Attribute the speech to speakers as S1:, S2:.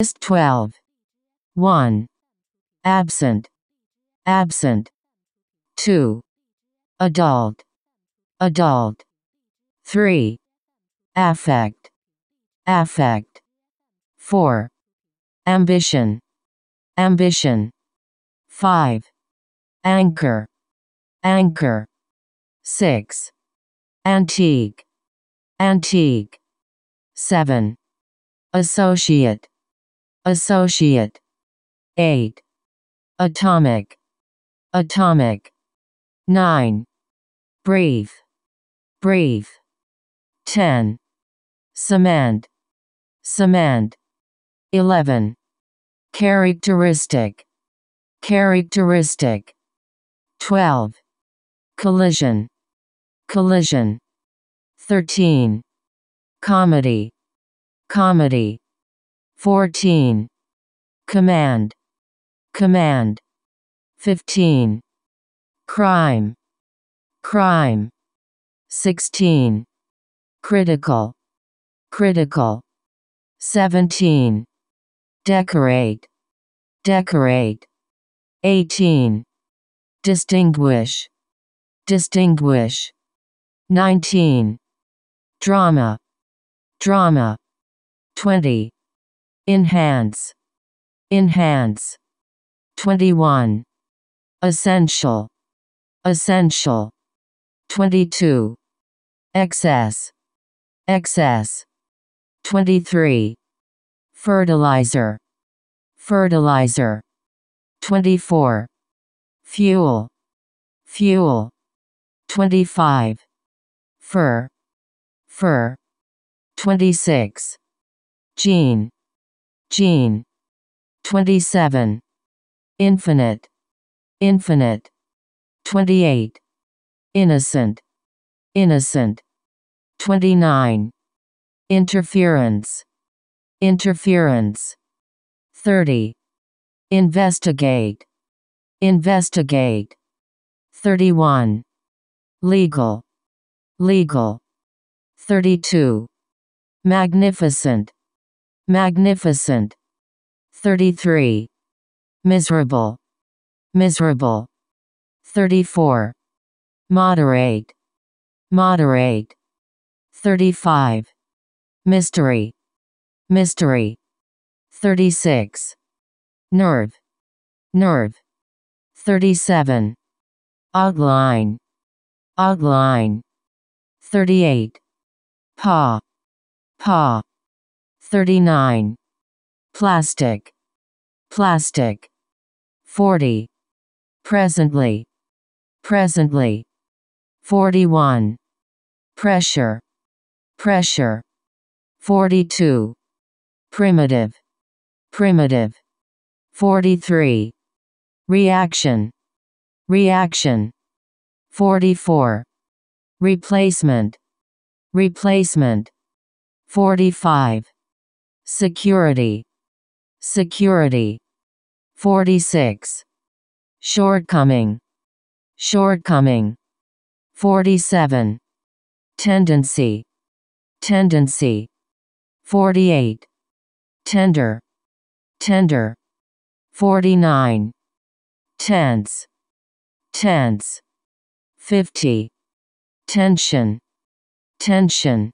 S1: List 12. 1. Absent. Absent. 2. Adult. Adult. 3. Affect. Affect. 4. Ambition. Ambition. 5. Anchor. Anchor. 6. Antique. Antique. 7. Associate. Associate. 8. Atomic. Atomic. 9. Brief. Brief. 10. Cement. Cement. 11. Characteristic. Characteristic. 12. Collision. Collision. 13. Comedy. Comedy. 14. Command. Command. 15. Crime. Crime. 16. Critical. Critical. 17. Decorate. Decorate. 18. Distinguish. Distinguish. 19. Drama. Drama. 20. Enhance. Enhance. 21. Essential. Essential. 22. Excess. Excess. 23. Fertilizer. Fertilizer. 24. Fuel. Fuel. 25. Fur. Fur. 26. Gene. Gene. 27. Infinite. Infinite. 28. Innocent. Innocent. 29. Interference. Interference. 30. Investigate. Investigate. 31. Legal. Legal. 32. Magnificent. Magnificent. 33. Miserable. Miserable. 34. Moderate. Moderate. 35. Mystery. Mystery. 36. Nerve. Nerve. 37. Outline. Outline. 38. Paw. Paw. 39. Plastic. Plastic. 40. Presently. Presently. 41. Pressure. Pressure. 42. Primitive. Primitive. 43. Reaction. Reaction. 44. Replacement. Replacement. 45. Security. Security. 46. Shortcoming. Shortcoming. 47. Tendency. Tendency. 48. Tender. Tender. 49. Tense. Tense. 50. Tension. Tension.